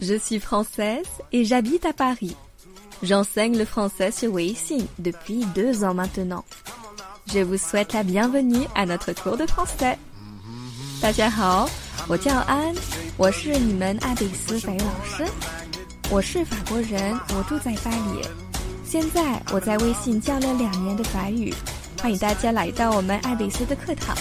Je suis française et j'habite à Paris. J'enseigne le français sur Weixin depuis deux ans maintenant. Je vous souhaite la bienvenue à notre cours de français. 大家好，我叫安，我是你们爱贝斯法语老师。我是法国人，我住在巴黎。现在我在微信教了两年的法语，欢迎大家来到我们爱贝斯的课堂。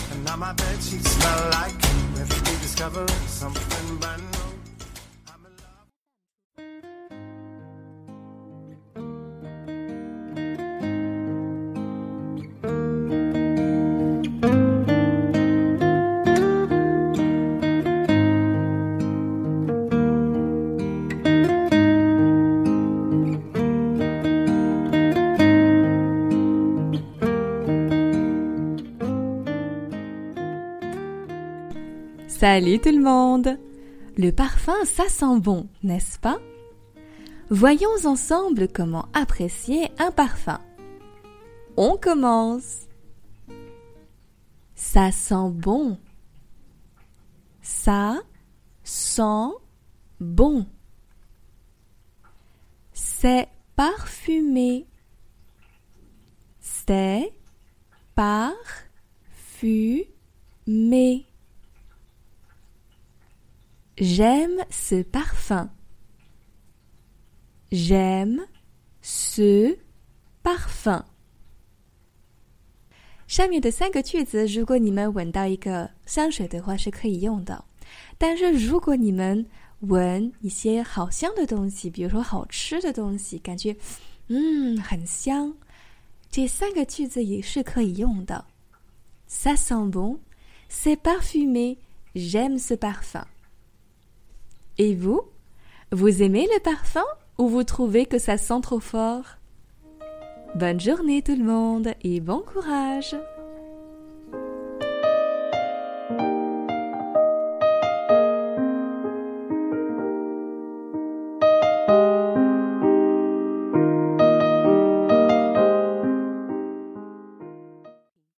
Salut tout le monde Le parfum, ça sent bon, n'est-ce pas? Voyons ensemble comment apprécier un parfum. On commence. Ça sent bon. Ça sent bon. C'est parfumé. C'est parfumé. J'aime ce parfum. J'aime ce parfum. 上面的三个句子，如果你们闻到一个香水的话，是可以用的。但是如果你们闻一些好香的东西，比如说好吃的东西，感觉嗯很香，这三个句子也是可以用的。Ça sent bon, c'est parfumé, j'aime ce parfum. Et vous? Vous aimez le parfum ou vous trouvez que ça sent trop fort? Bonne journée tout le monde et bon courage